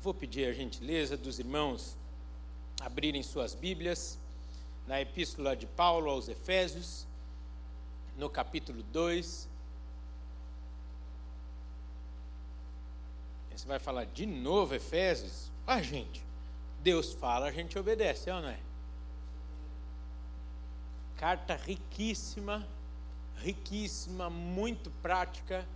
Vou pedir a gentileza dos irmãos abrirem suas Bíblias na Epístola de Paulo aos Efésios, no capítulo 2. Você vai falar de novo Efésios? Ah, gente, Deus fala, a gente obedece, é não é? Carta riquíssima, riquíssima, muito prática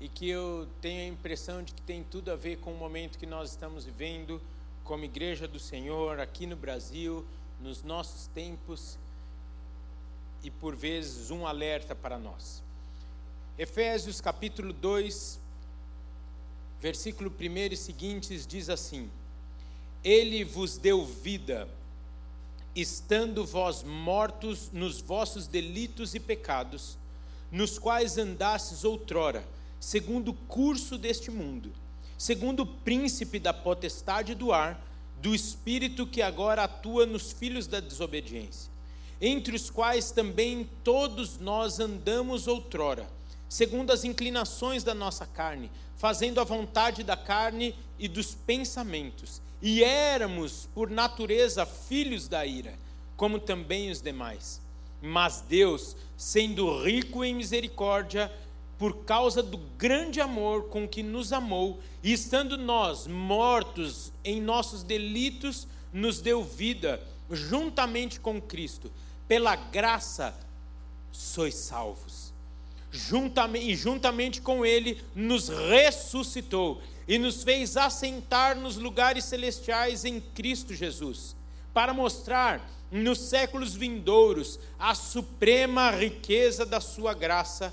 e que eu tenho a impressão de que tem tudo a ver com o momento que nós estamos vivendo como Igreja do Senhor aqui no Brasil, nos nossos tempos e por vezes um alerta para nós. Efésios capítulo 2, versículo 1 e seguintes diz assim: Ele vos deu vida, estando vós mortos nos vossos delitos e pecados, nos quais andastes outrora, segundo o curso deste mundo, segundo o príncipe da potestade do ar, do espírito que agora atua nos filhos da desobediência, entre os quais também todos nós andamos outrora, segundo as inclinações da nossa carne, fazendo a vontade da carne e dos pensamentos, e éramos, por natureza, filhos da ira, como também os demais. Mas Deus, sendo rico em misericórdia, por causa do grande amor com que nos amou, e estando nós mortos em nossos delitos, nos deu vida juntamente com Cristo. Pela graça sois salvos. Juntamente, e juntamente com Ele nos ressuscitou e nos fez assentar nos lugares celestiais em Cristo Jesus, para mostrar nos séculos vindouros a suprema riqueza da Sua graça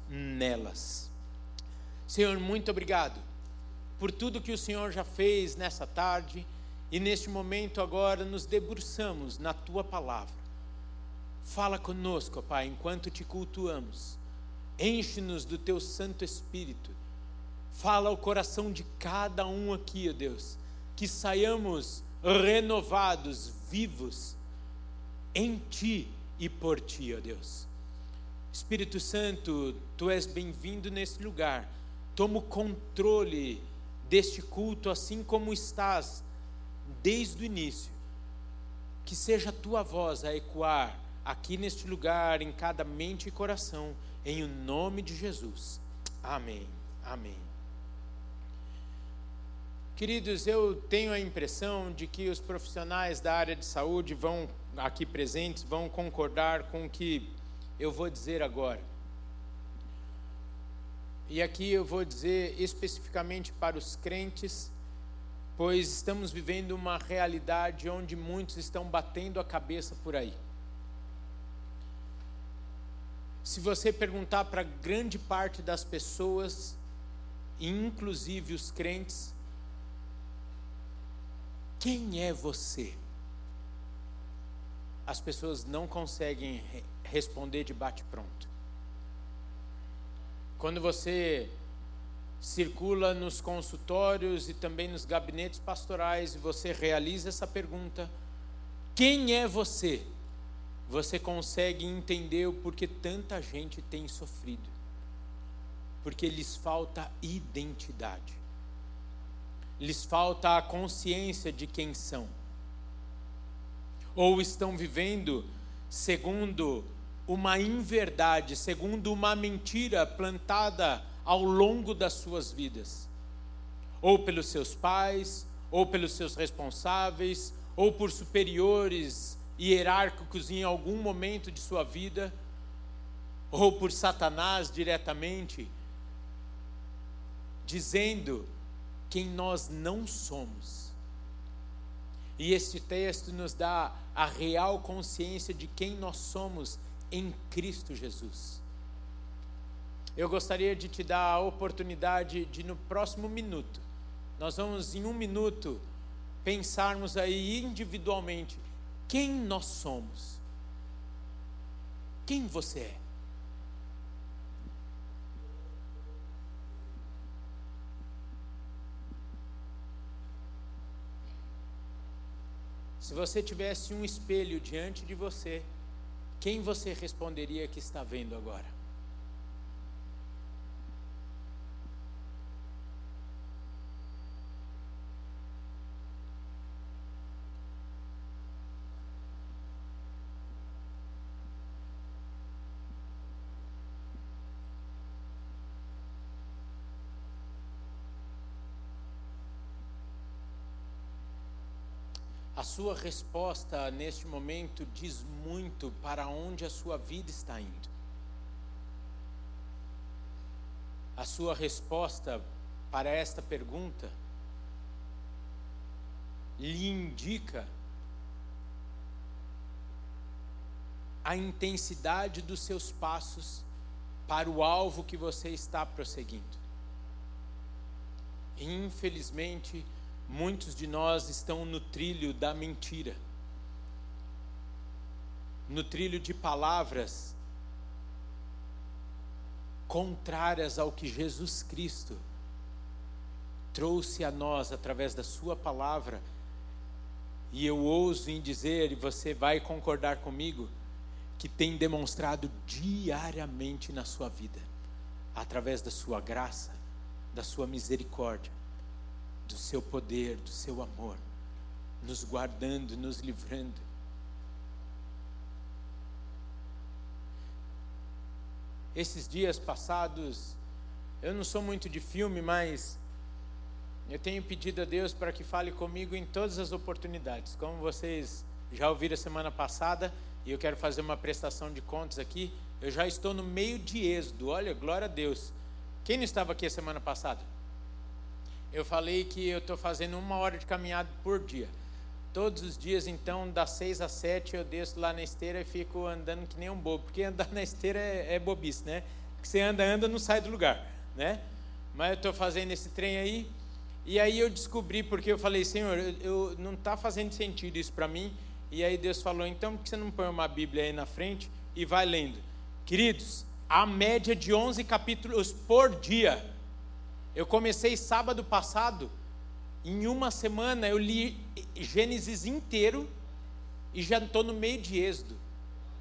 nelas. Senhor, muito obrigado por tudo que o Senhor já fez nessa tarde e neste momento agora nos debruçamos na tua palavra. Fala conosco, Pai, enquanto te cultuamos. Enche-nos do teu Santo Espírito. Fala ao coração de cada um aqui, ó Deus, que saiamos renovados, vivos em ti e por ti, ó Deus. Espírito Santo, tu és bem-vindo nesse lugar. Toma o controle deste culto assim como estás desde o início. Que seja a tua voz a ecoar aqui neste lugar, em cada mente e coração, em o nome de Jesus. Amém. Amém. Queridos, eu tenho a impressão de que os profissionais da área de saúde vão aqui presentes vão concordar com que eu vou dizer agora. E aqui eu vou dizer especificamente para os crentes, pois estamos vivendo uma realidade onde muitos estão batendo a cabeça por aí. Se você perguntar para grande parte das pessoas, inclusive os crentes, quem é você? As pessoas não conseguem responder de bate-pronto. Quando você circula nos consultórios e também nos gabinetes pastorais e você realiza essa pergunta: quem é você? Você consegue entender o porquê tanta gente tem sofrido. Porque lhes falta identidade. Lhes falta a consciência de quem são. Ou estão vivendo segundo uma inverdade, segundo uma mentira plantada ao longo das suas vidas, ou pelos seus pais, ou pelos seus responsáveis, ou por superiores hierárquicos em algum momento de sua vida, ou por Satanás diretamente, dizendo quem nós não somos. E este texto nos dá a real consciência de quem nós somos em Cristo Jesus. Eu gostaria de te dar a oportunidade de, no próximo minuto, nós vamos em um minuto pensarmos aí individualmente quem nós somos. Quem você é? Se você tivesse um espelho diante de você, quem você responderia que está vendo agora? A sua resposta neste momento diz muito para onde a sua vida está indo. A sua resposta para esta pergunta lhe indica a intensidade dos seus passos para o alvo que você está prosseguindo. Infelizmente, Muitos de nós estão no trilho da mentira, no trilho de palavras contrárias ao que Jesus Cristo trouxe a nós através da Sua palavra. E eu ouso em dizer, e você vai concordar comigo, que tem demonstrado diariamente na sua vida, através da Sua graça, da Sua misericórdia do seu poder, do seu amor, nos guardando, nos livrando. Esses dias passados, eu não sou muito de filme, mas eu tenho pedido a Deus para que fale comigo em todas as oportunidades. Como vocês já ouviram semana passada, e eu quero fazer uma prestação de contas aqui, eu já estou no meio de êxodo. Olha, glória a Deus. Quem não estava aqui a semana passada? Eu falei que eu estou fazendo uma hora de caminhada por dia. Todos os dias, então, das seis às sete, eu desço lá na esteira e fico andando que nem um bobo. Porque andar na esteira é, é bobice, né? Porque você anda, anda, não sai do lugar, né? Mas eu estou fazendo esse trem aí. E aí eu descobri, porque eu falei, Senhor, eu, eu não está fazendo sentido isso para mim. E aí Deus falou, então por que você não põe uma Bíblia aí na frente e vai lendo? Queridos, a média de 11 capítulos por dia eu comecei sábado passado, em uma semana eu li Gênesis inteiro e já estou no meio de Êxodo.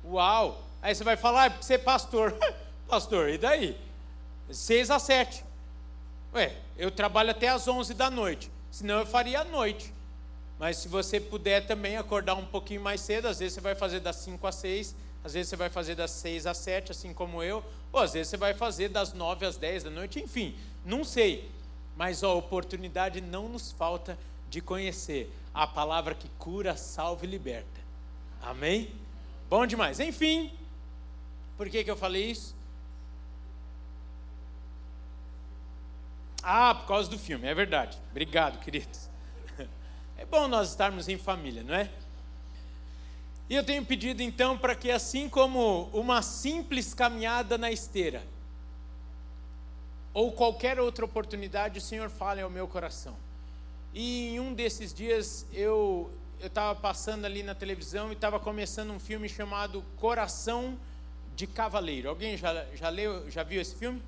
Uau! Aí você vai falar, ah, porque você é pastor. pastor, e daí? Seis a sete. Ué, eu trabalho até às onze da noite, senão eu faria à noite. Mas se você puder também acordar um pouquinho mais cedo, às vezes você vai fazer das cinco às seis, às vezes você vai fazer das seis às sete, assim como eu, ou às vezes você vai fazer das nove às dez da noite, enfim. Não sei, mas a oportunidade não nos falta de conhecer a palavra que cura, salva e liberta. Amém? Bom demais. Enfim, por que, que eu falei isso? Ah, por causa do filme, é verdade. Obrigado, queridos. É bom nós estarmos em família, não é? E eu tenho pedido então para que, assim como uma simples caminhada na esteira, ou qualquer outra oportunidade, o Senhor fale ao meu coração. E em um desses dias eu eu estava passando ali na televisão e estava começando um filme chamado Coração de Cavaleiro. Alguém já, já leu, já viu esse filme?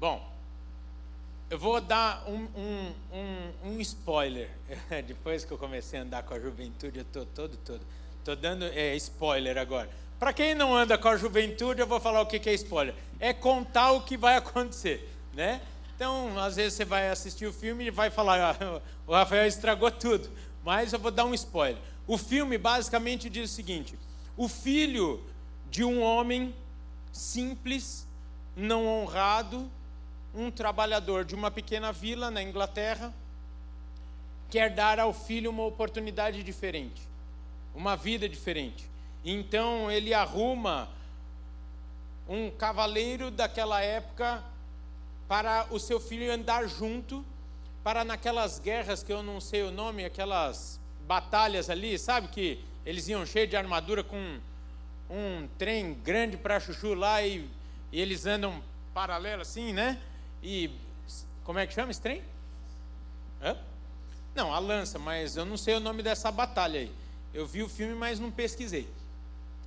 Bom, eu vou dar um, um, um, um spoiler. Depois que eu comecei a andar com a juventude, eu estou todo, todo. Estou dando é, spoiler agora. Para quem não anda com a juventude, eu vou falar o que é spoiler. É contar o que vai acontecer, né? Então, às vezes você vai assistir o filme e vai falar, ah, o Rafael estragou tudo. Mas eu vou dar um spoiler. O filme basicamente diz o seguinte: o filho de um homem simples, não honrado, um trabalhador de uma pequena vila na Inglaterra, quer dar ao filho uma oportunidade diferente, uma vida diferente. Então ele arruma um cavaleiro daquela época para o seu filho andar junto, para naquelas guerras que eu não sei o nome, aquelas batalhas ali, sabe que eles iam cheios de armadura com um trem grande para chuchu lá e, e eles andam paralelo assim, né? E como é que chama esse trem? Hã? Não, a lança, mas eu não sei o nome dessa batalha aí. Eu vi o filme, mas não pesquisei.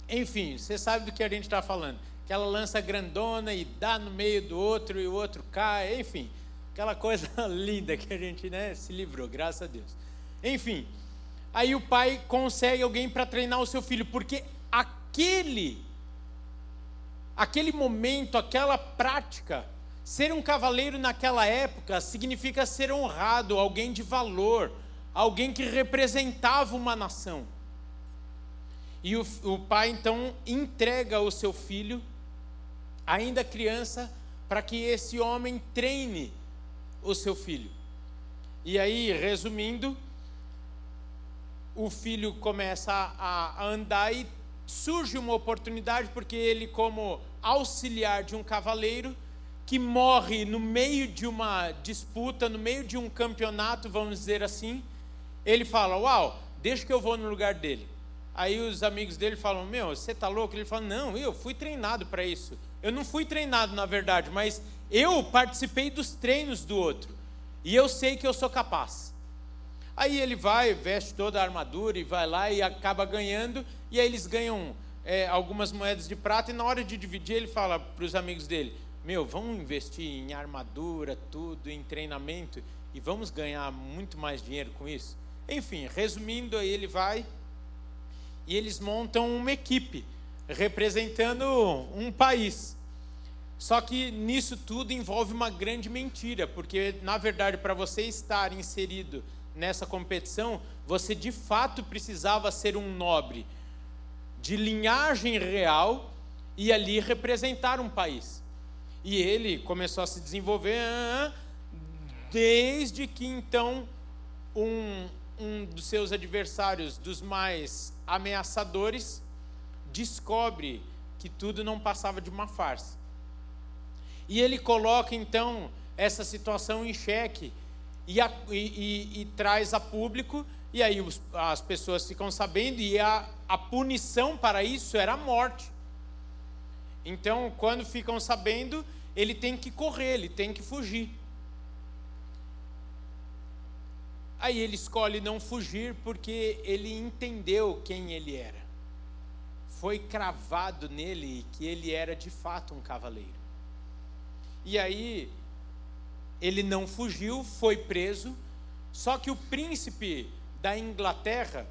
Enfim, você sabe do que a gente está falando. Aquela lança grandona e dá no meio do outro e o outro cai, enfim. Aquela coisa linda que a gente né, se livrou, graças a Deus. Enfim, aí o pai consegue alguém para treinar o seu filho, porque aquele, aquele momento, aquela prática, ser um cavaleiro naquela época significa ser honrado, alguém de valor, alguém que representava uma nação. E o, o pai então entrega o seu filho, ainda criança, para que esse homem treine o seu filho. E aí, resumindo, o filho começa a, a andar e surge uma oportunidade, porque ele, como auxiliar de um cavaleiro, que morre no meio de uma disputa, no meio de um campeonato, vamos dizer assim, ele fala: Uau, deixa que eu vou no lugar dele. Aí os amigos dele falam: Meu, você tá louco? Ele fala: Não, eu fui treinado para isso. Eu não fui treinado, na verdade, mas eu participei dos treinos do outro. E eu sei que eu sou capaz. Aí ele vai, veste toda a armadura e vai lá e acaba ganhando. E aí eles ganham é, algumas moedas de prata. E na hora de dividir, ele fala para os amigos dele: Meu, vamos investir em armadura, tudo, em treinamento. E vamos ganhar muito mais dinheiro com isso. Enfim, resumindo, aí ele vai e eles montam uma equipe representando um país. Só que nisso tudo envolve uma grande mentira, porque na verdade para você estar inserido nessa competição, você de fato precisava ser um nobre de linhagem real e ali representar um país. E ele começou a se desenvolver desde que então um, um dos seus adversários, dos mais ameaçadores, descobre que tudo não passava de uma farsa. E ele coloca então essa situação em xeque e, a, e, e, e traz a público, e aí os, as pessoas ficam sabendo, e a, a punição para isso era a morte. Então, quando ficam sabendo, ele tem que correr, ele tem que fugir. Aí ele escolhe não fugir porque ele entendeu quem ele era. Foi cravado nele que ele era de fato um cavaleiro. E aí ele não fugiu, foi preso, só que o príncipe da Inglaterra,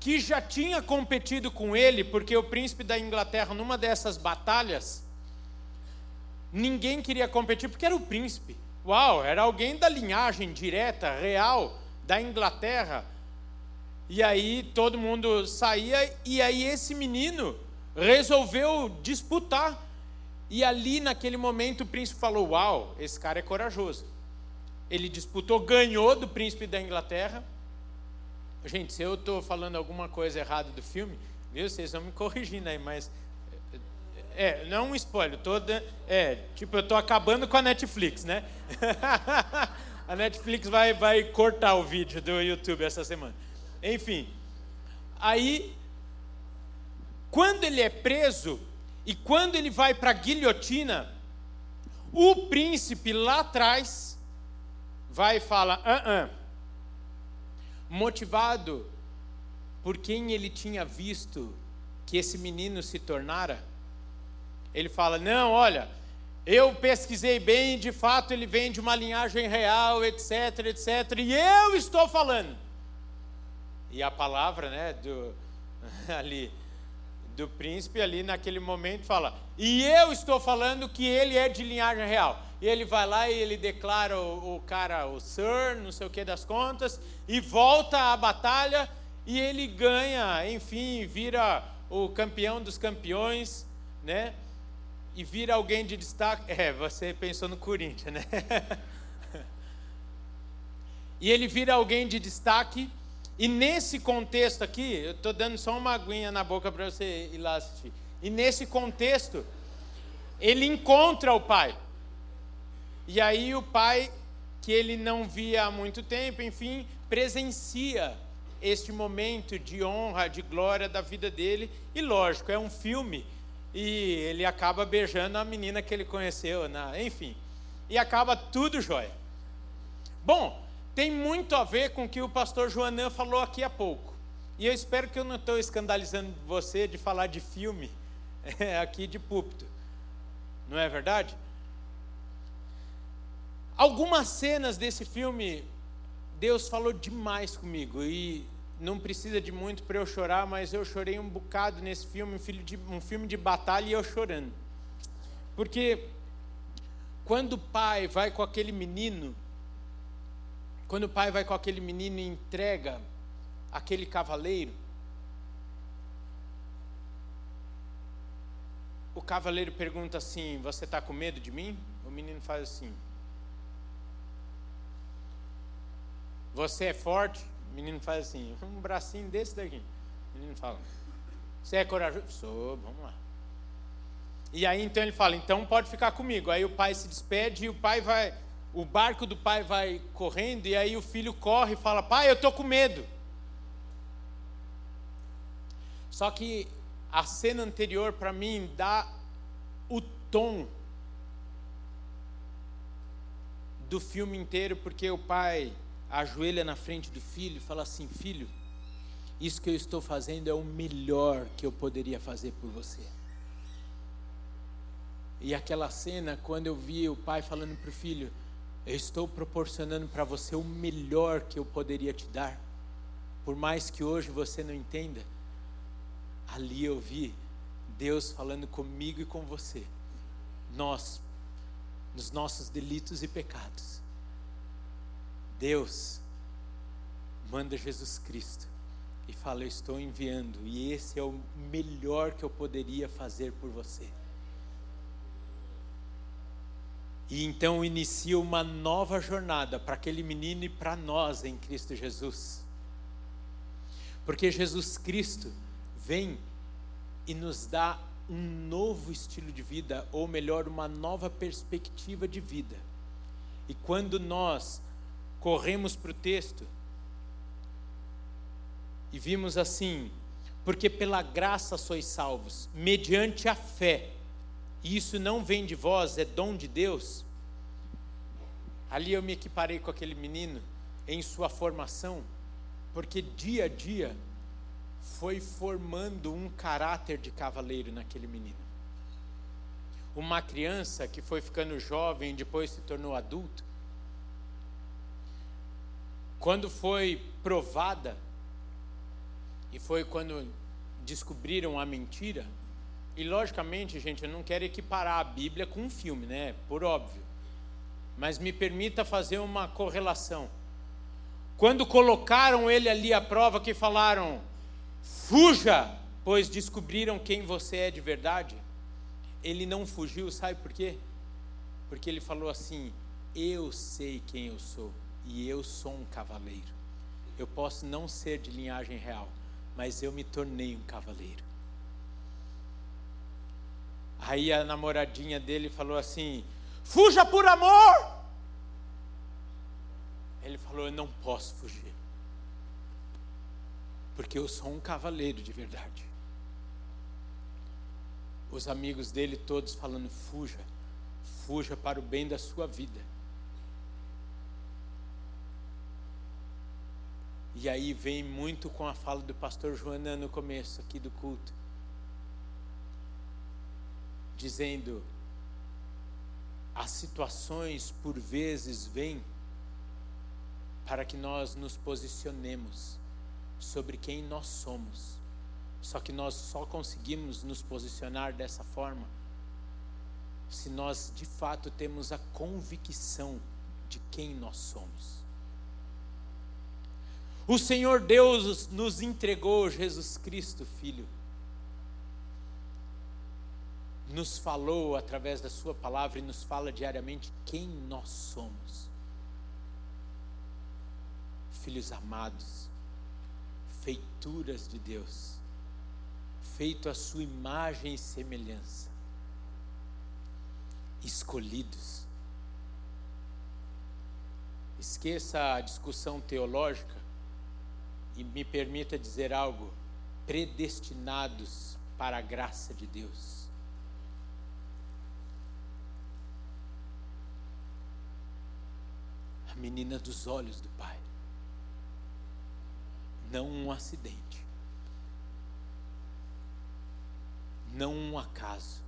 que já tinha competido com ele, porque o príncipe da Inglaterra, numa dessas batalhas, ninguém queria competir porque era o príncipe. Uau, era alguém da linhagem direta, real, da Inglaterra. E aí todo mundo saía, e aí esse menino resolveu disputar. E ali naquele momento o príncipe falou: Uau, esse cara é corajoso. Ele disputou, ganhou do príncipe da Inglaterra. Gente, se eu estou falando alguma coisa errada do filme, viu? Vocês vão me corrigindo aí, mas é, não um spoiler, toda. É, tipo, eu tô acabando com a Netflix, né? a Netflix vai, vai cortar o vídeo do YouTube essa semana. Enfim. Aí, quando ele é preso e quando ele vai para a guilhotina, o príncipe lá atrás vai e fala: ah, ah. motivado por quem ele tinha visto que esse menino se tornara ele fala: não, olha, eu pesquisei bem, de fato ele vem de uma linhagem real, etc, etc, e eu estou falando. E a palavra, né, do, ali, do príncipe ali naquele momento fala: e eu estou falando que ele é de linhagem real. E ele vai lá e ele declara o, o cara, o Sir, não sei o que das contas, e volta à batalha e ele ganha, enfim, vira o campeão dos campeões, né? E vira alguém de destaque. É, você pensou no Corinthians, né? e ele vira alguém de destaque. E nesse contexto aqui, eu estou dando só uma aguinha na boca para você ir lá assistir. E nesse contexto, ele encontra o pai. E aí o pai, que ele não via há muito tempo, enfim, presencia este momento de honra, de glória da vida dele. E lógico, é um filme e ele acaba beijando a menina que ele conheceu, na, enfim. E acaba tudo jóia. Bom, tem muito a ver com o que o pastor Joanã falou aqui há pouco. E eu espero que eu não estou escandalizando você de falar de filme aqui de púlpito. Não é verdade? Algumas cenas desse filme, Deus falou demais comigo. E não precisa de muito para eu chorar, mas eu chorei um bocado nesse filme, um, filme de, batalha e eu chorando. Porque quando o pai vai com aquele menino, quando o pai vai com aquele menino e entrega aquele cavaleiro, o cavaleiro pergunta assim: Você está com medo de mim? O menino faz assim: Você é forte? O menino faz assim, um bracinho desse daqui. O menino fala: Você é corajoso? Sou, vamos lá. E aí então ele fala: Então pode ficar comigo. Aí o pai se despede e o pai vai. O barco do pai vai correndo e aí o filho corre e fala: Pai, eu estou com medo. Só que a cena anterior para mim dá o tom do filme inteiro, porque o pai ajoelha na frente do filho e fala assim: Filho, isso que eu estou fazendo é o melhor que eu poderia fazer por você. E aquela cena, quando eu vi o pai falando para o filho: Eu estou proporcionando para você o melhor que eu poderia te dar, por mais que hoje você não entenda. Ali eu vi Deus falando comigo e com você. Nós, nos nossos delitos e pecados, Deus manda Jesus Cristo e fala: Eu estou enviando, e esse é o melhor que eu poderia fazer por você. E então inicia uma nova jornada para aquele menino e para nós em Cristo Jesus. Porque Jesus Cristo vem e nos dá um novo estilo de vida, ou melhor, uma nova perspectiva de vida. E quando nós corremos para o texto e vimos assim: porque pela graça sois salvos, mediante a fé, e isso não vem de vós, é dom de Deus. Ali eu me equiparei com aquele menino em sua formação, porque dia a dia foi formando um caráter de cavaleiro naquele menino. Uma criança que foi ficando jovem, depois se tornou adulto, quando foi provada, e foi quando descobriram a mentira, e logicamente, gente, eu não quero equiparar a Bíblia com um filme, né? Por óbvio. Mas me permita fazer uma correlação. Quando colocaram ele ali à prova, que falaram: fuja, pois descobriram quem você é de verdade. Ele não fugiu, sabe por quê? Porque ele falou assim: Eu sei quem eu sou e eu sou um cavaleiro. Eu posso não ser de linhagem real, mas eu me tornei um cavaleiro. Aí a namoradinha dele falou assim: fuja por amor. Ele falou: eu não posso fugir, porque eu sou um cavaleiro de verdade. Os amigos dele todos falando: fuja, fuja para o bem da sua vida. E aí vem muito com a fala do pastor Joana no começo aqui do culto. Dizendo: as situações por vezes vêm para que nós nos posicionemos sobre quem nós somos. Só que nós só conseguimos nos posicionar dessa forma se nós de fato temos a convicção de quem nós somos. O Senhor Deus nos entregou Jesus Cristo, Filho. Nos falou através da Sua palavra e nos fala diariamente quem nós somos. Filhos amados, feituras de Deus, feito a Sua imagem e semelhança, escolhidos. Esqueça a discussão teológica e me permita dizer algo, predestinados para a graça de Deus. a menina dos olhos do Pai. Não um acidente, não um acaso,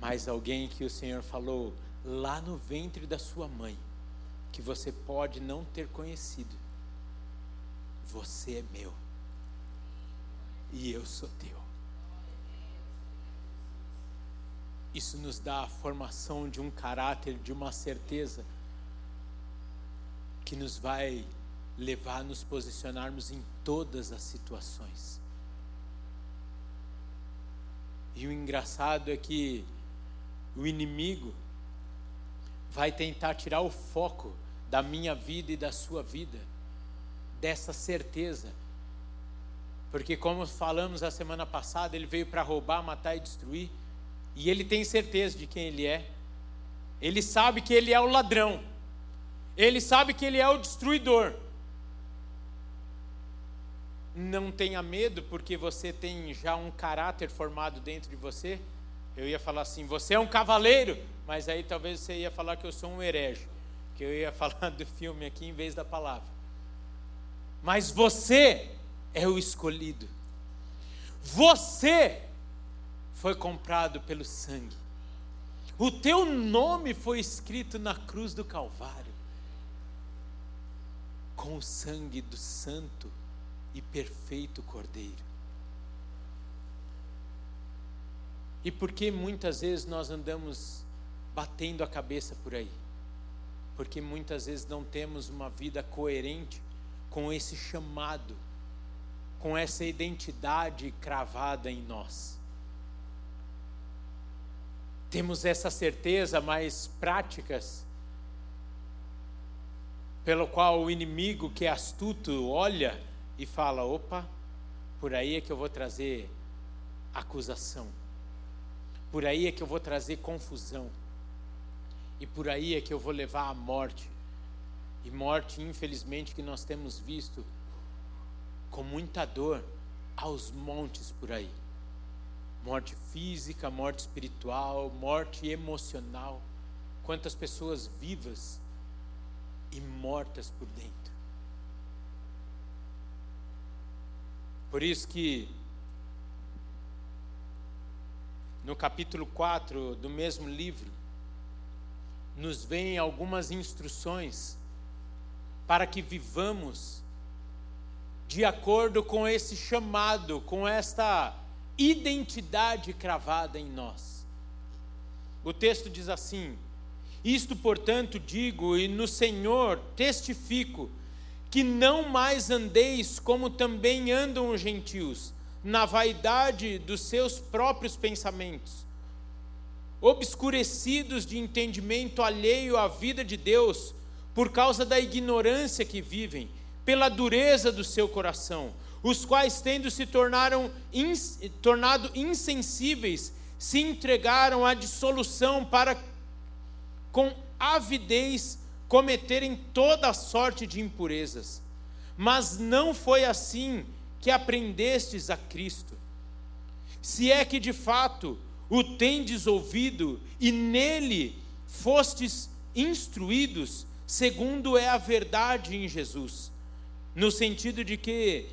mas alguém que o Senhor falou lá no ventre da sua mãe, que você pode não ter conhecido. Você é meu e eu sou teu. Isso nos dá a formação de um caráter, de uma certeza que nos vai levar a nos posicionarmos em todas as situações. E o engraçado é que o inimigo vai tentar tirar o foco da minha vida e da sua vida, dessa certeza. Porque, como falamos a semana passada, ele veio para roubar, matar e destruir, e ele tem certeza de quem ele é. Ele sabe que ele é o ladrão, ele sabe que ele é o destruidor. Não tenha medo, porque você tem já um caráter formado dentro de você eu ia falar assim, você é um cavaleiro, mas aí talvez você ia falar que eu sou um herege, que eu ia falar do filme aqui em vez da palavra. Mas você é o escolhido. Você foi comprado pelo sangue. O teu nome foi escrito na cruz do Calvário, com o sangue do Santo e perfeito Cordeiro. E por que muitas vezes nós andamos batendo a cabeça por aí? Porque muitas vezes não temos uma vida coerente com esse chamado, com essa identidade cravada em nós. Temos essa certeza, mas práticas, pelo qual o inimigo que é astuto olha e fala: opa, por aí é que eu vou trazer acusação por aí é que eu vou trazer confusão. E por aí é que eu vou levar a morte. E morte, infelizmente, que nós temos visto com muita dor aos montes por aí. Morte física, morte espiritual, morte emocional. Quantas pessoas vivas e mortas por dentro. Por isso que no capítulo 4 do mesmo livro, nos vêm algumas instruções para que vivamos de acordo com esse chamado, com esta identidade cravada em nós. O texto diz assim: Isto, portanto, digo e no Senhor testifico, que não mais andeis como também andam os gentios na vaidade dos seus próprios pensamentos, obscurecidos de entendimento alheio à vida de Deus, por causa da ignorância que vivem, pela dureza do seu coração, os quais, tendo se tornaram ins, tornado insensíveis, se entregaram à dissolução para, com avidez, cometerem toda sorte de impurezas. Mas não foi assim que aprendestes a Cristo. Se é que de fato o tendes ouvido e nele fostes instruídos, segundo é a verdade em Jesus, no sentido de que,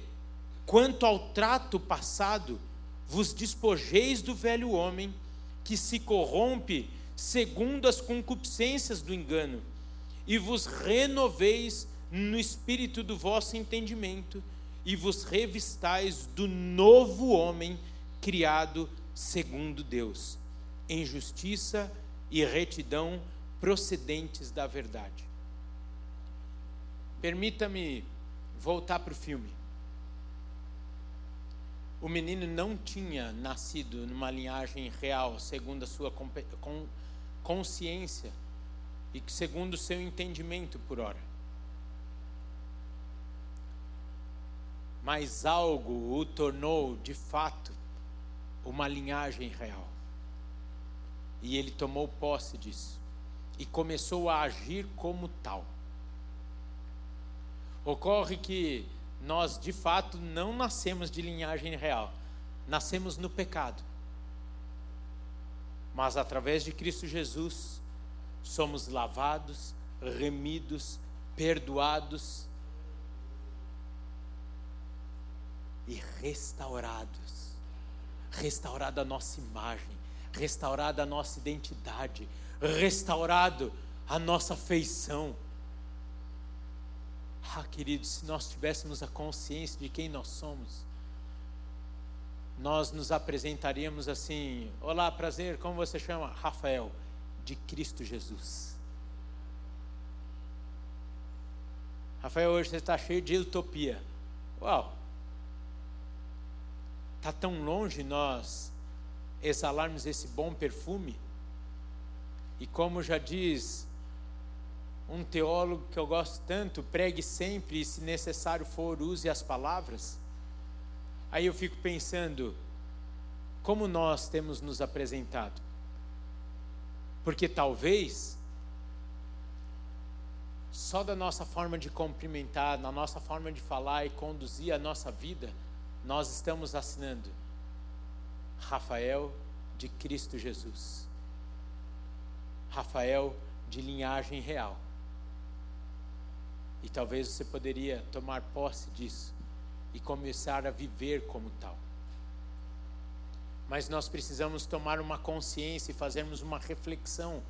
quanto ao trato passado, vos despojeis do velho homem, que se corrompe segundo as concupiscências do engano, e vos renoveis no espírito do vosso entendimento, e vos revistais do novo homem criado segundo Deus, em justiça e retidão procedentes da verdade. Permita-me voltar para o filme. O menino não tinha nascido numa linhagem real, segundo a sua consciência e segundo o seu entendimento por hora. mas algo o tornou de fato uma linhagem real. E ele tomou posse disso e começou a agir como tal. Ocorre que nós de fato não nascemos de linhagem real, nascemos no pecado. Mas através de Cristo Jesus somos lavados, remidos, perdoados e restaurados. Restaurada a nossa imagem, restaurada a nossa identidade, restaurado a nossa feição. Ah, queridos, se nós tivéssemos a consciência de quem nós somos, nós nos apresentaríamos assim: Olá, prazer, como você chama? Rafael, de Cristo Jesus. Rafael, hoje você está cheio de utopia. Uau! Está tão longe nós exalarmos esse bom perfume. E como já diz um teólogo que eu gosto tanto, pregue sempre e, se necessário for, use as palavras. Aí eu fico pensando, como nós temos nos apresentado? Porque talvez, só da nossa forma de cumprimentar, na nossa forma de falar e conduzir a nossa vida, nós estamos assinando Rafael de Cristo Jesus. Rafael de linhagem real. E talvez você poderia tomar posse disso e começar a viver como tal. Mas nós precisamos tomar uma consciência e fazermos uma reflexão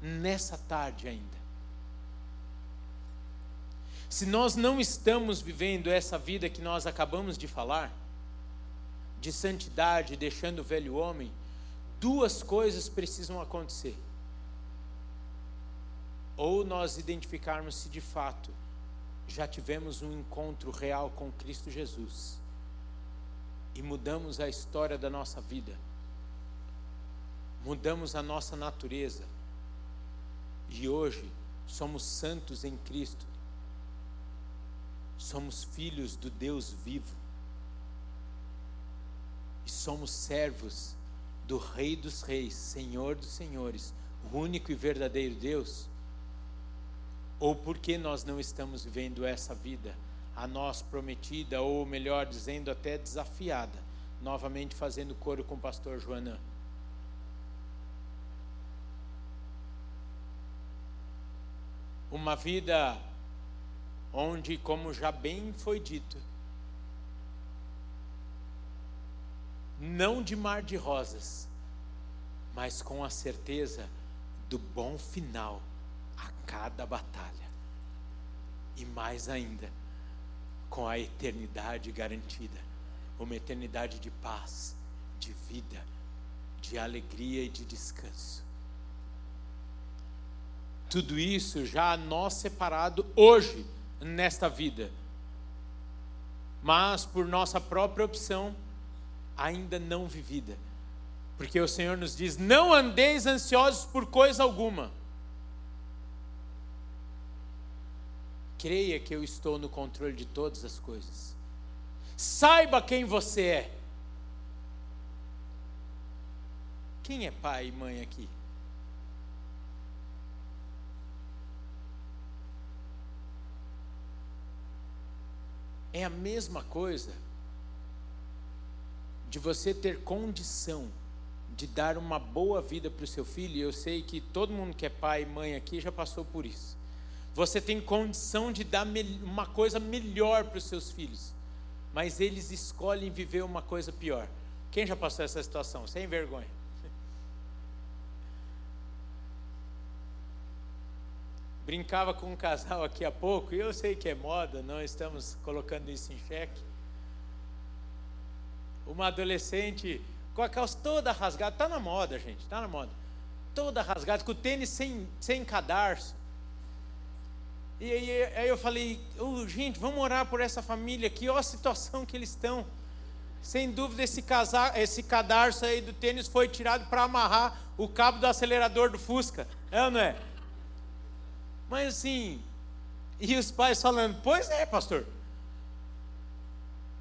nessa tarde ainda. Se nós não estamos vivendo essa vida que nós acabamos de falar, de santidade, deixando o velho homem, duas coisas precisam acontecer. Ou nós identificarmos se de fato já tivemos um encontro real com Cristo Jesus. E mudamos a história da nossa vida, mudamos a nossa natureza. E hoje somos santos em Cristo, somos filhos do Deus vivo. E somos servos do Rei dos Reis, Senhor dos Senhores, o único e verdadeiro Deus ou porque nós não estamos vivendo essa vida a nós prometida, ou melhor dizendo, até desafiada, novamente fazendo coro com o pastor Joanã. Uma vida onde, como já bem foi dito, não de mar de rosas, mas com a certeza do bom final a cada batalha. E mais ainda, com a eternidade garantida uma eternidade de paz, de vida, de alegria e de descanso. Tudo isso já nós separado hoje, nesta vida, mas por nossa própria opção, ainda não vivida. Porque o Senhor nos diz: não andeis ansiosos por coisa alguma. Creia que eu estou no controle de todas as coisas. Saiba quem você é. Quem é pai e mãe aqui? É a mesma coisa de você ter condição de dar uma boa vida para o seu filho. E eu sei que todo mundo que é pai e mãe aqui já passou por isso. Você tem condição de dar uma coisa melhor para os seus filhos, mas eles escolhem viver uma coisa pior. Quem já passou essa situação? Sem vergonha. Brincava com um casal aqui há pouco, e eu sei que é moda, não estamos colocando isso em xeque. Uma adolescente com a calça toda rasgada, está na moda, gente, está na moda. Toda rasgada, com o tênis sem, sem cadarço. E aí, aí eu falei, oh, gente, vamos orar por essa família aqui, olha a situação que eles estão. Sem dúvida, esse, esse cadarço aí do tênis foi tirado para amarrar o cabo do acelerador do Fusca. É ou não é? Mas assim, e os pais falando, pois é, pastor.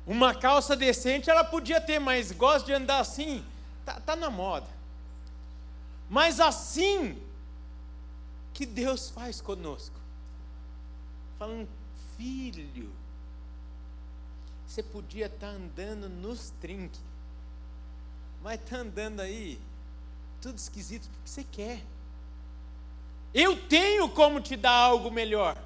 Uma calça decente ela podia ter, mas gosta de andar assim, tá, tá na moda. Mas assim que Deus faz conosco falando, filho, você podia estar tá andando nos trinques, mas está andando aí, tudo esquisito, porque você quer. Eu tenho como te dar algo melhor.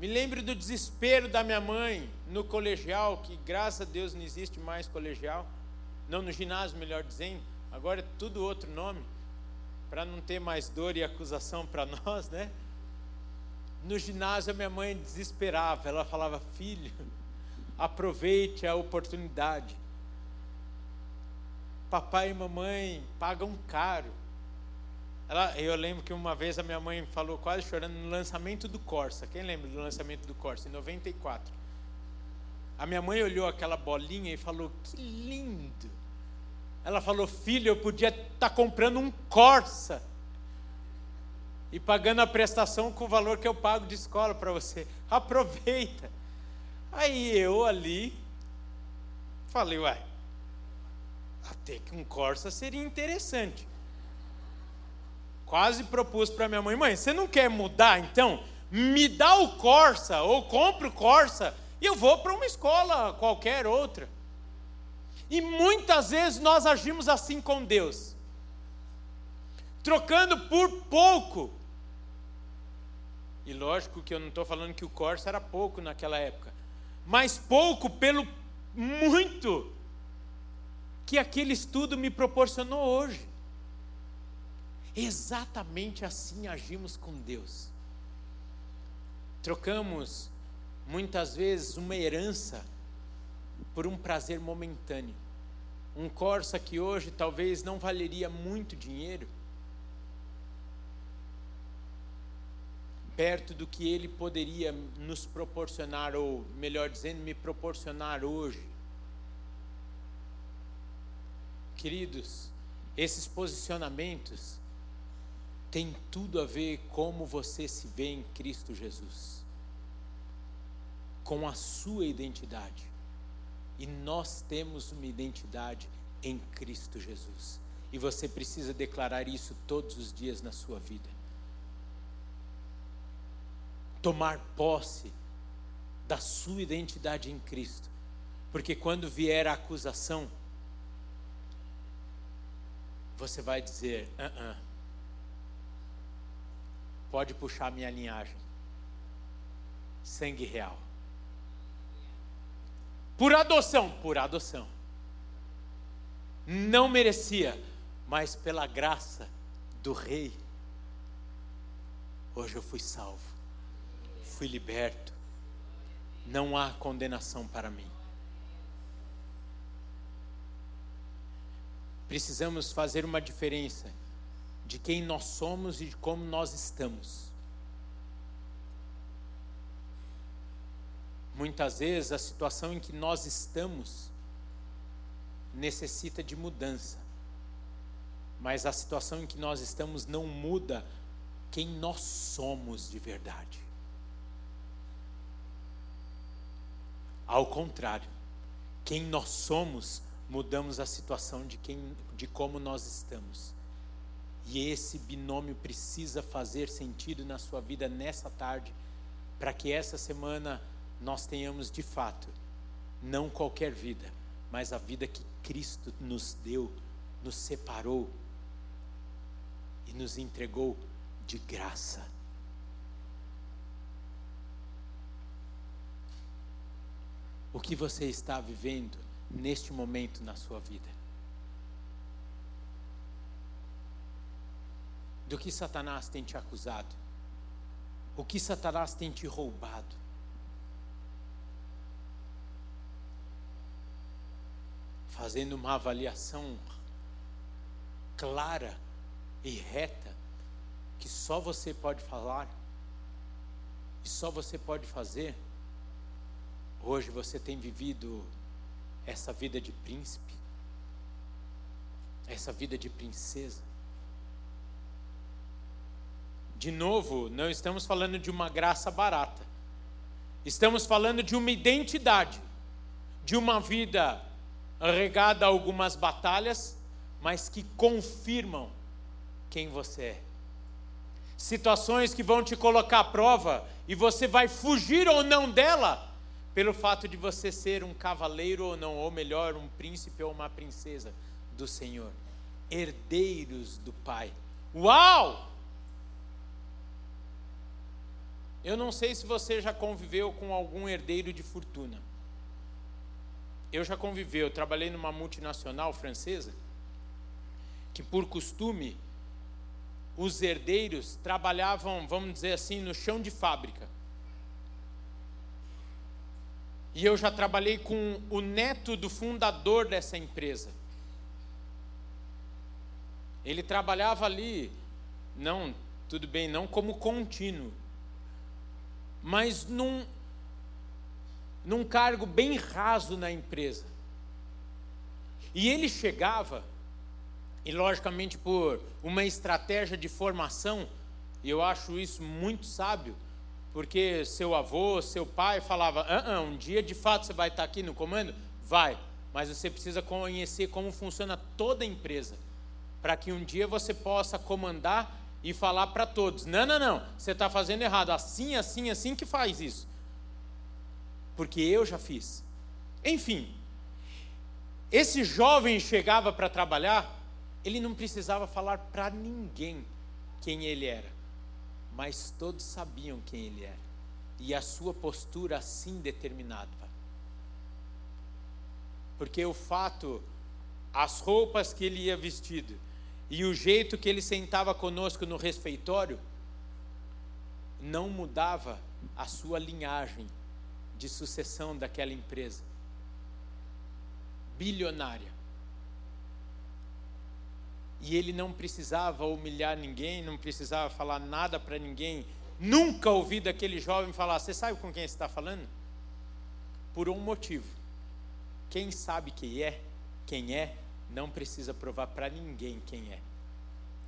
Me lembro do desespero da minha mãe no colegial, que graças a Deus não existe mais colegial, não no ginásio, melhor dizendo, agora é tudo outro nome, para não ter mais dor e acusação para nós, né? No ginásio a minha mãe desesperava, ela falava: "Filho, aproveite a oportunidade. Papai e mamãe pagam caro. Ela, eu lembro que uma vez a minha mãe falou quase chorando no lançamento do Corsa. Quem lembra do lançamento do Corsa? Em 94. A minha mãe olhou aquela bolinha e falou: Que lindo. Ela falou: Filho, eu podia estar tá comprando um Corsa e pagando a prestação com o valor que eu pago de escola para você. Aproveita. Aí eu ali falei: Uai, até que um Corsa seria interessante. Quase propus para minha mãe: mãe, você não quer mudar então? Me dá o Corsa, ou compre o Corsa, e eu vou para uma escola qualquer outra. E muitas vezes nós agimos assim com Deus, trocando por pouco. E lógico que eu não estou falando que o Corsa era pouco naquela época, mas pouco pelo muito que aquele estudo me proporcionou hoje. Exatamente assim agimos com Deus. Trocamos muitas vezes uma herança por um prazer momentâneo. Um Corsa que hoje talvez não valeria muito dinheiro, perto do que ele poderia nos proporcionar, ou melhor dizendo, me proporcionar hoje. Queridos, esses posicionamentos tem tudo a ver como você se vê em Cristo Jesus, com a sua identidade. E nós temos uma identidade em Cristo Jesus. E você precisa declarar isso todos os dias na sua vida. Tomar posse da sua identidade em Cristo. Porque quando vier a acusação, você vai dizer: uh -uh, pode puxar minha linhagem. Sangue real. Por adoção, por adoção. Não merecia, mas pela graça do Rei, hoje eu fui salvo, fui liberto. Não há condenação para mim. Precisamos fazer uma diferença de quem nós somos e de como nós estamos. Muitas vezes a situação em que nós estamos necessita de mudança, mas a situação em que nós estamos não muda quem nós somos de verdade. Ao contrário, quem nós somos, mudamos a situação de, quem, de como nós estamos. E esse binômio precisa fazer sentido na sua vida nessa tarde, para que essa semana nós tenhamos de fato, não qualquer vida, mas a vida que Cristo nos deu, nos separou e nos entregou de graça. O que você está vivendo neste momento na sua vida? do que Satanás tem te acusado, o que Satanás tem te roubado. Fazendo uma avaliação clara e reta, que só você pode falar, e só você pode fazer. Hoje você tem vivido essa vida de príncipe, essa vida de princesa. De novo, não estamos falando de uma graça barata. Estamos falando de uma identidade, de uma vida regada a algumas batalhas, mas que confirmam quem você é. Situações que vão te colocar à prova e você vai fugir ou não dela, pelo fato de você ser um cavaleiro ou não, ou melhor, um príncipe ou uma princesa do Senhor, herdeiros do Pai Uau! Eu não sei se você já conviveu com algum herdeiro de fortuna. Eu já convivi, eu trabalhei numa multinacional francesa que por costume os herdeiros trabalhavam, vamos dizer assim, no chão de fábrica. E eu já trabalhei com o neto do fundador dessa empresa. Ele trabalhava ali, não, tudo bem, não como contínuo, mas num, num cargo bem raso na empresa. E ele chegava, e logicamente por uma estratégia de formação, e eu acho isso muito sábio, porque seu avô, seu pai falava: ah, ah, um dia de fato você vai estar aqui no comando? Vai, mas você precisa conhecer como funciona toda a empresa, para que um dia você possa comandar e falar para todos: não, não, não, você está fazendo errado, assim, assim, assim que faz isso. Porque eu já fiz. Enfim, esse jovem chegava para trabalhar, ele não precisava falar para ninguém quem ele era, mas todos sabiam quem ele era, e a sua postura assim determinava. Porque o fato, as roupas que ele ia vestido, e o jeito que ele sentava conosco no refeitório não mudava a sua linhagem de sucessão daquela empresa bilionária. E ele não precisava humilhar ninguém, não precisava falar nada para ninguém. Nunca ouvi daquele jovem falar: Você sabe com quem está falando? Por um motivo. Quem sabe quem é, quem é, não precisa provar para ninguém quem é.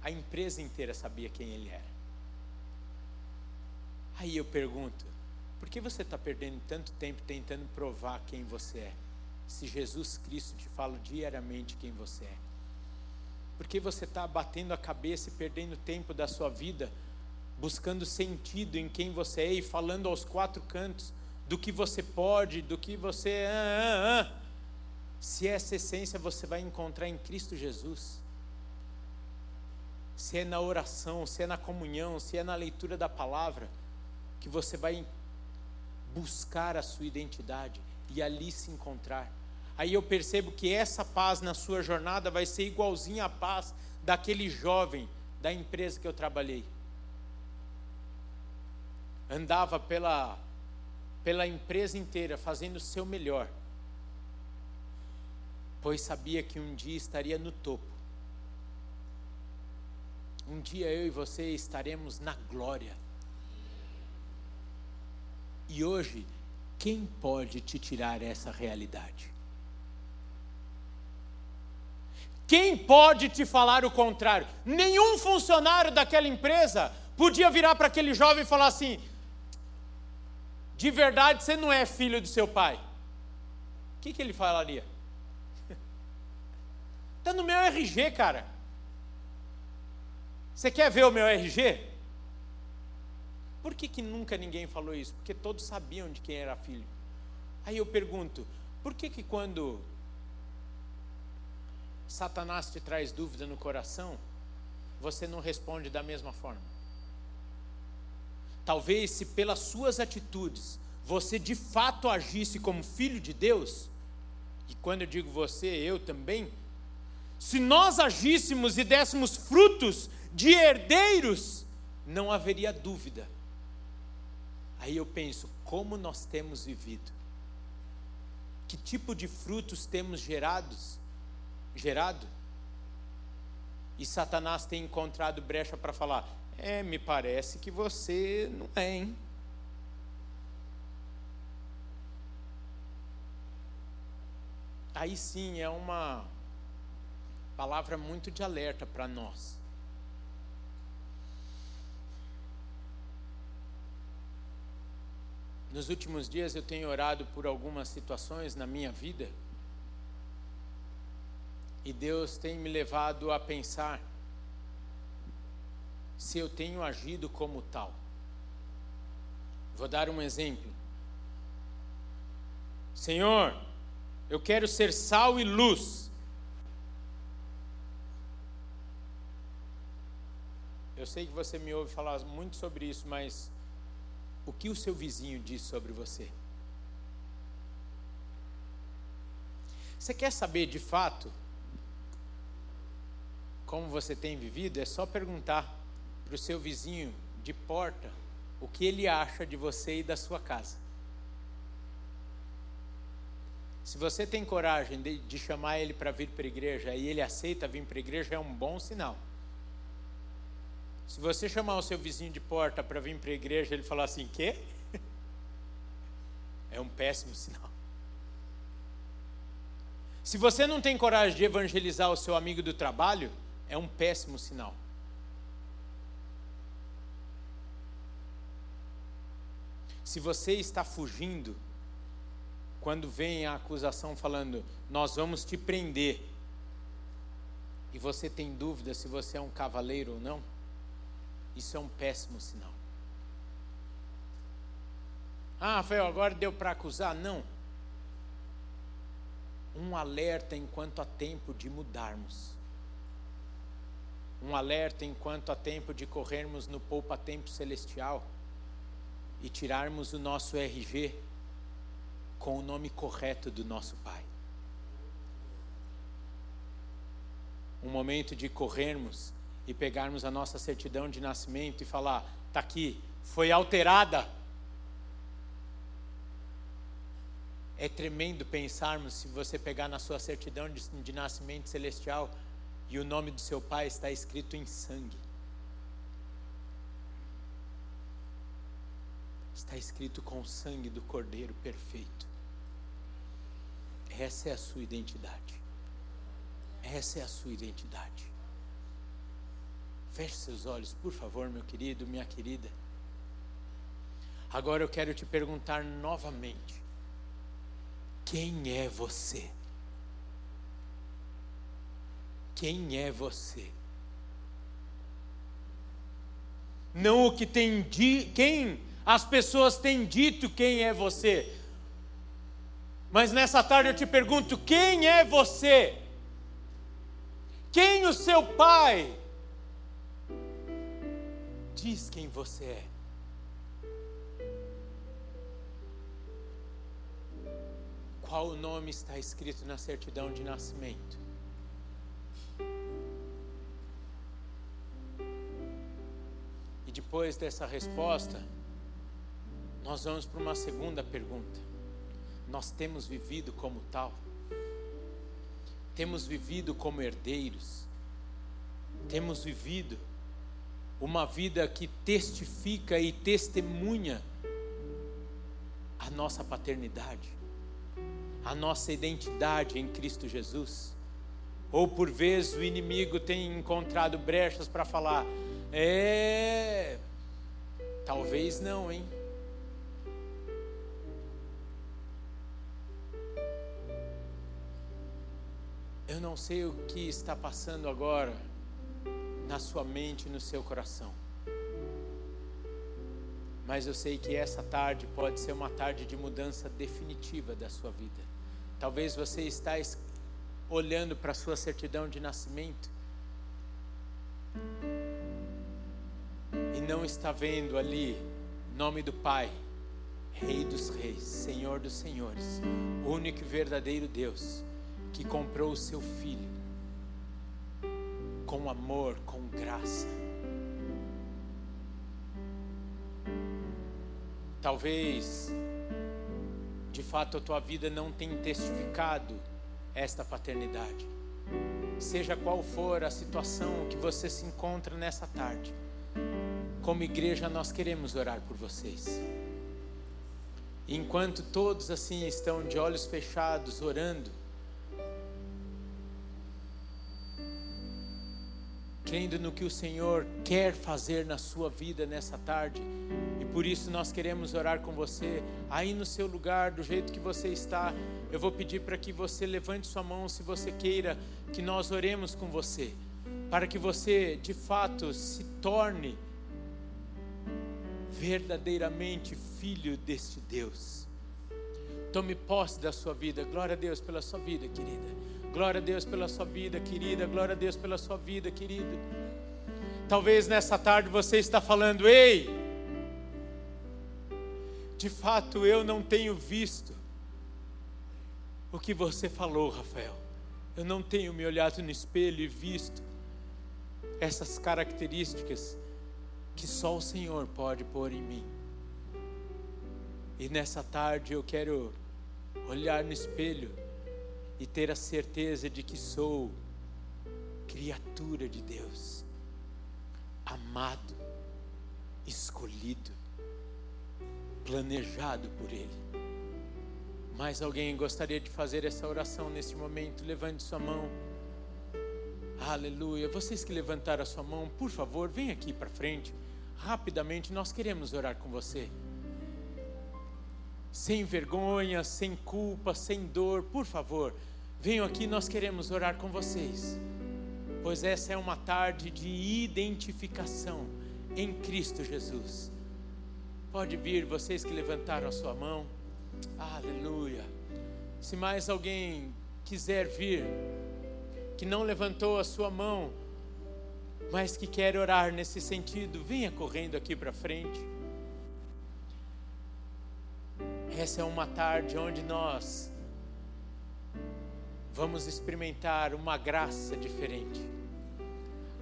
A empresa inteira sabia quem ele era. Aí eu pergunto: por que você está perdendo tanto tempo tentando provar quem você é? Se Jesus Cristo te fala diariamente quem você é. Por que você está batendo a cabeça e perdendo tempo da sua vida, buscando sentido em quem você é e falando aos quatro cantos do que você pode, do que você. Ah, ah, ah. Se essa essência você vai encontrar em Cristo Jesus, se é na oração, se é na comunhão, se é na leitura da palavra, que você vai buscar a sua identidade e ali se encontrar. Aí eu percebo que essa paz na sua jornada vai ser igualzinha à paz daquele jovem da empresa que eu trabalhei. Andava pela, pela empresa inteira fazendo o seu melhor pois sabia que um dia estaria no topo. Um dia eu e você estaremos na glória. E hoje, quem pode te tirar essa realidade? Quem pode te falar o contrário? Nenhum funcionário daquela empresa podia virar para aquele jovem e falar assim: de verdade você não é filho do seu pai. O que, que ele falaria? Está no meu RG, cara. Você quer ver o meu RG? Por que, que nunca ninguém falou isso? Porque todos sabiam de quem era filho. Aí eu pergunto, por que que quando Satanás te traz dúvida no coração, você não responde da mesma forma? Talvez se pelas suas atitudes você de fato agisse como filho de Deus, e quando eu digo você, eu também, se nós agíssemos e dessemos frutos de herdeiros, não haveria dúvida. Aí eu penso, como nós temos vivido? Que tipo de frutos temos gerados, gerado? E Satanás tem encontrado brecha para falar: "É, me parece que você não é, hein?" Aí sim é uma palavra muito de alerta para nós. Nos últimos dias eu tenho orado por algumas situações na minha vida e Deus tem me levado a pensar se eu tenho agido como tal. Vou dar um exemplo. Senhor, eu quero ser sal e luz. Eu sei que você me ouve falar muito sobre isso, mas o que o seu vizinho diz sobre você? Você quer saber de fato como você tem vivido? É só perguntar para o seu vizinho de porta o que ele acha de você e da sua casa. Se você tem coragem de, de chamar ele para vir para a igreja e ele aceita vir para a igreja, é um bom sinal. Se você chamar o seu vizinho de porta para vir para a igreja e ele falar assim, quê? É um péssimo sinal. Se você não tem coragem de evangelizar o seu amigo do trabalho, é um péssimo sinal. Se você está fugindo, quando vem a acusação falando, nós vamos te prender, e você tem dúvida se você é um cavaleiro ou não, isso é um péssimo sinal. Ah, Rafael, agora deu para acusar? Não. Um alerta enquanto há tempo de mudarmos. Um alerta enquanto há tempo de corrermos no poupa-tempo celestial e tirarmos o nosso RG com o nome correto do nosso Pai. Um momento de corrermos e pegarmos a nossa certidão de nascimento e falar: está aqui, foi alterada. É tremendo pensarmos se você pegar na sua certidão de, de nascimento celestial e o nome do seu pai está escrito em sangue. está escrito com o sangue do Cordeiro perfeito. Essa é a sua identidade. Essa é a sua identidade. Feche seus olhos, por favor, meu querido, minha querida. Agora eu quero te perguntar novamente: quem é você? Quem é você? Não o que tem de quem as pessoas têm dito quem é você. Mas nessa tarde eu te pergunto: quem é você? Quem o seu pai diz quem você é? Qual o nome está escrito na certidão de nascimento? E depois dessa resposta, nós vamos para uma segunda pergunta. Nós temos vivido como tal? Temos vivido como herdeiros? Temos vivido uma vida que testifica e testemunha a nossa paternidade, a nossa identidade em Cristo Jesus? Ou por vezes o inimigo tem encontrado brechas para falar, é, talvez não, hein? Eu não sei o que está passando agora na sua mente e no seu coração. Mas eu sei que essa tarde pode ser uma tarde de mudança definitiva da sua vida. Talvez você está olhando para a sua certidão de nascimento e não está vendo ali nome do Pai, Rei dos Reis, Senhor dos Senhores, único e verdadeiro Deus que comprou o seu filho com amor, com graça. Talvez, de fato, a tua vida não tenha testificado esta paternidade. Seja qual for a situação que você se encontra nessa tarde, como igreja nós queremos orar por vocês. Enquanto todos assim estão de olhos fechados orando, crendo no que o Senhor quer fazer na sua vida nessa tarde. E por isso nós queremos orar com você, aí no seu lugar, do jeito que você está. Eu vou pedir para que você levante sua mão se você queira que nós oremos com você, para que você de fato se torne verdadeiramente filho deste Deus. Tome posse da sua vida. Glória a Deus pela sua vida, querida. Glória a Deus pela sua vida, querida. Glória a Deus pela sua vida, querido. Talvez nessa tarde você está falando: "Ei, de fato eu não tenho visto o que você falou, Rafael. Eu não tenho me olhado no espelho e visto essas características que só o Senhor pode pôr em mim. E nessa tarde eu quero olhar no espelho e ter a certeza de que sou criatura de Deus, amado, escolhido, planejado por Ele. Mais alguém gostaria de fazer essa oração nesse momento? Levante sua mão. Aleluia. Vocês que levantaram a sua mão, por favor, vem aqui para frente. Rapidamente, nós queremos orar com você. Sem vergonha, sem culpa, sem dor, por favor, venham aqui, nós queremos orar com vocês. Pois essa é uma tarde de identificação em Cristo Jesus. Pode vir, vocês que levantaram a sua mão. Aleluia. Se mais alguém quiser vir, que não levantou a sua mão, mas que quer orar nesse sentido, venha correndo aqui para frente. Essa é uma tarde onde nós vamos experimentar uma graça diferente.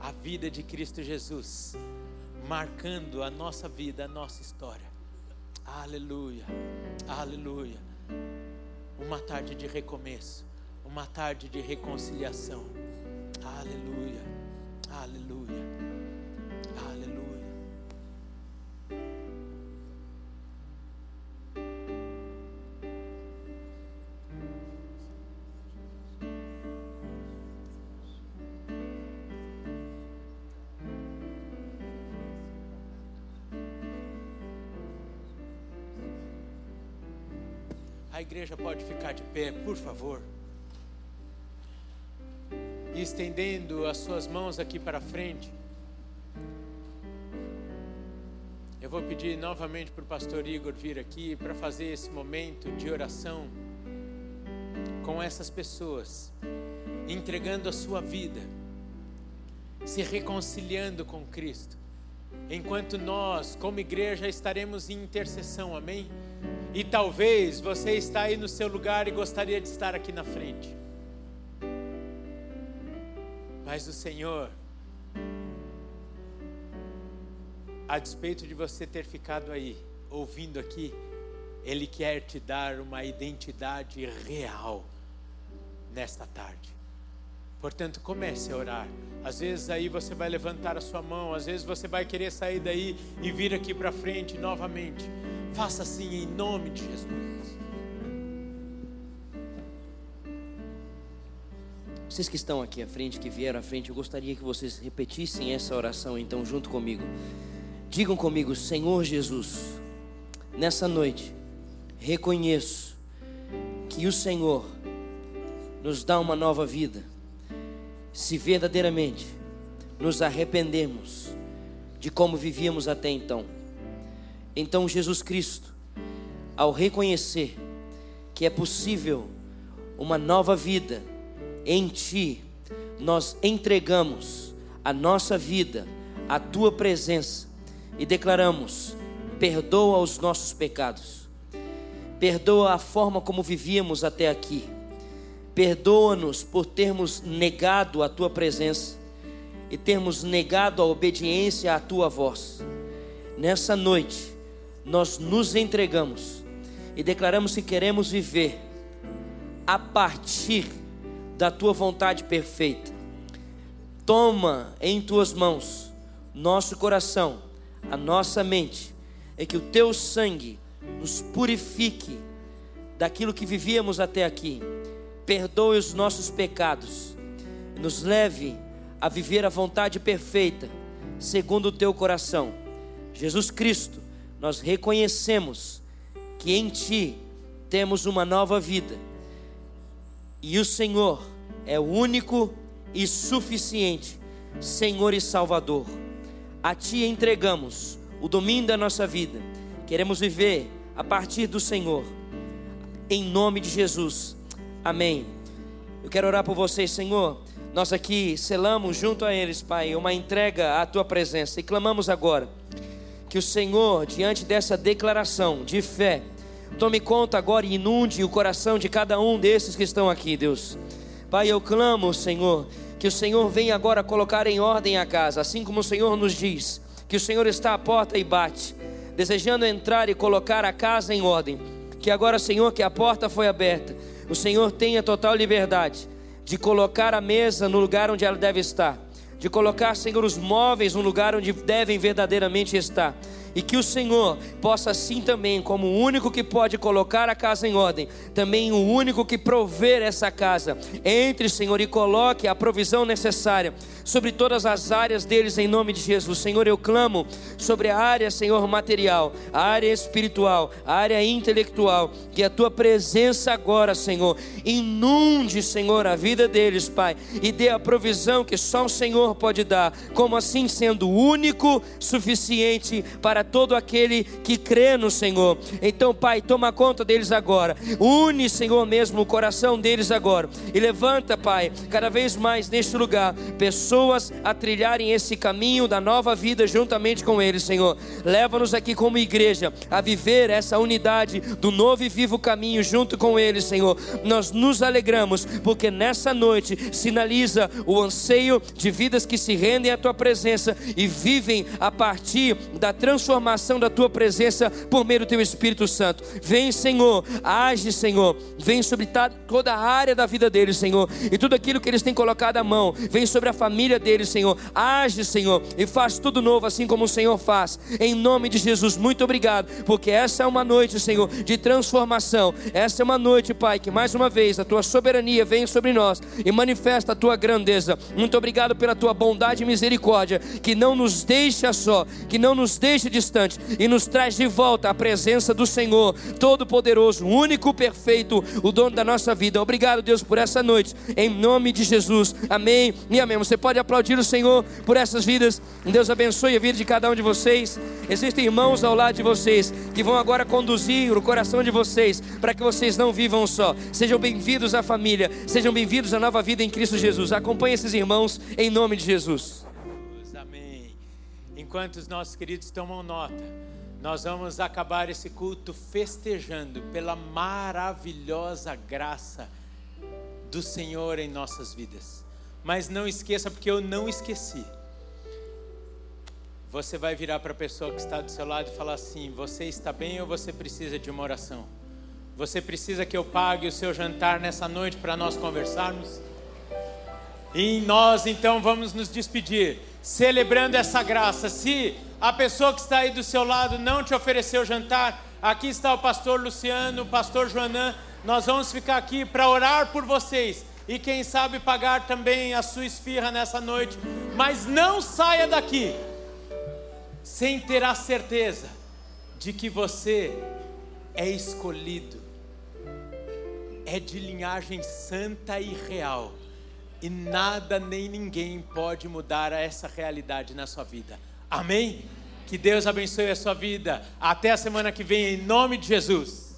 A vida de Cristo Jesus marcando a nossa vida, a nossa história. Aleluia, aleluia. Uma tarde de recomeço, uma tarde de reconciliação. Aleluia, aleluia, aleluia. A igreja pode ficar de pé, por favor. E estendendo as suas mãos aqui para frente. Eu vou pedir novamente para o pastor Igor vir aqui para fazer esse momento de oração com essas pessoas, entregando a sua vida, se reconciliando com Cristo, enquanto nós, como igreja, estaremos em intercessão, amém? E talvez você está aí no seu lugar e gostaria de estar aqui na frente. Mas o Senhor, a despeito de você ter ficado aí, ouvindo aqui, Ele quer te dar uma identidade real nesta tarde. Portanto, comece a orar. Às vezes aí você vai levantar a sua mão, às vezes você vai querer sair daí e vir aqui para frente novamente. Faça assim em nome de Jesus. Vocês que estão aqui à frente, que vieram à frente, eu gostaria que vocês repetissem essa oração então junto comigo. Digam comigo, Senhor Jesus, nessa noite, reconheço que o Senhor nos dá uma nova vida, se verdadeiramente nos arrependermos de como vivíamos até então. Então, Jesus Cristo, ao reconhecer que é possível uma nova vida em Ti, nós entregamos a nossa vida à Tua presença e declaramos: perdoa os nossos pecados, perdoa a forma como vivíamos até aqui, perdoa-nos por termos negado a Tua presença e termos negado a obediência à Tua voz. Nessa noite, nós nos entregamos e declaramos que queremos viver a partir da tua vontade perfeita. Toma em tuas mãos nosso coração, a nossa mente, e que o teu sangue nos purifique daquilo que vivíamos até aqui. Perdoe os nossos pecados, nos leve a viver a vontade perfeita, segundo o teu coração. Jesus Cristo, nós reconhecemos que em Ti temos uma nova vida. E o Senhor é o único e suficiente Senhor e Salvador. A Ti entregamos o domínio da nossa vida. Queremos viver a partir do Senhor. Em nome de Jesus. Amém. Eu quero orar por vocês, Senhor. Nós aqui selamos junto a eles, Pai, uma entrega à tua presença e clamamos agora que o Senhor, diante dessa declaração de fé, tome conta agora e inunde o coração de cada um desses que estão aqui, Deus. Pai, eu clamo, Senhor, que o Senhor venha agora colocar em ordem a casa, assim como o Senhor nos diz, que o Senhor está à porta e bate, desejando entrar e colocar a casa em ordem. Que agora, Senhor, que a porta foi aberta, o Senhor tenha total liberdade de colocar a mesa no lugar onde ela deve estar, de colocar, Senhor, os móveis no lugar onde devem verdadeiramente estar e que o Senhor possa assim também, como o único que pode colocar a casa em ordem, também o único que prover essa casa, entre, Senhor, e coloque a provisão necessária sobre todas as áreas deles em nome de Jesus. Senhor, eu clamo sobre a área, Senhor, material, a área espiritual, a área intelectual, que a tua presença agora, Senhor, inunde, Senhor, a vida deles, Pai, e dê a provisão que só o Senhor pode dar, como assim sendo único, suficiente para para todo aquele que crê no Senhor. Então, Pai, toma conta deles agora. Une, Senhor, mesmo o coração deles agora. E levanta, Pai, cada vez mais neste lugar, pessoas a trilharem esse caminho da nova vida juntamente com eles, Senhor. Leva-nos aqui como igreja a viver essa unidade do novo e vivo caminho junto com eles, Senhor. Nós nos alegramos porque nessa noite sinaliza o anseio de vidas que se rendem à tua presença e vivem a partir da transformação transformação da tua presença por meio do teu Espírito Santo. Vem, Senhor, age, Senhor, vem sobre toda a área da vida deles, Senhor, e tudo aquilo que eles têm colocado à mão, vem sobre a família deles, Senhor. Age, Senhor, e faz tudo novo, assim como o Senhor faz. Em nome de Jesus, muito obrigado, porque essa é uma noite, Senhor, de transformação. Essa é uma noite, Pai, que mais uma vez a tua soberania vem sobre nós e manifesta a tua grandeza. Muito obrigado pela tua bondade e misericórdia, que não nos deixa só, que não nos deixa de distante e nos traz de volta à presença do Senhor, Todo-Poderoso, único, perfeito, o dono da nossa vida. Obrigado, Deus, por essa noite, em nome de Jesus. Amém e amém. Você pode aplaudir o Senhor por essas vidas. Deus abençoe a vida de cada um de vocês. Existem irmãos ao lado de vocês que vão agora conduzir o coração de vocês para que vocês não vivam só. Sejam bem-vindos à família, sejam bem-vindos à nova vida em Cristo Jesus. Acompanhe esses irmãos em nome de Jesus enquanto os nossos queridos tomam nota, nós vamos acabar esse culto festejando pela maravilhosa graça do Senhor em nossas vidas. Mas não esqueça, porque eu não esqueci. Você vai virar para a pessoa que está do seu lado e falar assim: Você está bem ou você precisa de uma oração? Você precisa que eu pague o seu jantar nessa noite para nós conversarmos? E nós então vamos nos despedir celebrando essa graça. Se a pessoa que está aí do seu lado não te ofereceu jantar, aqui está o pastor Luciano, o pastor Joanã. Nós vamos ficar aqui para orar por vocês e quem sabe pagar também a sua esfirra nessa noite. Mas não saia daqui sem ter a certeza de que você é escolhido, é de linhagem santa e real e nada nem ninguém pode mudar essa realidade na sua vida. Amém? Que Deus abençoe a sua vida. Até a semana que vem, em nome de Jesus.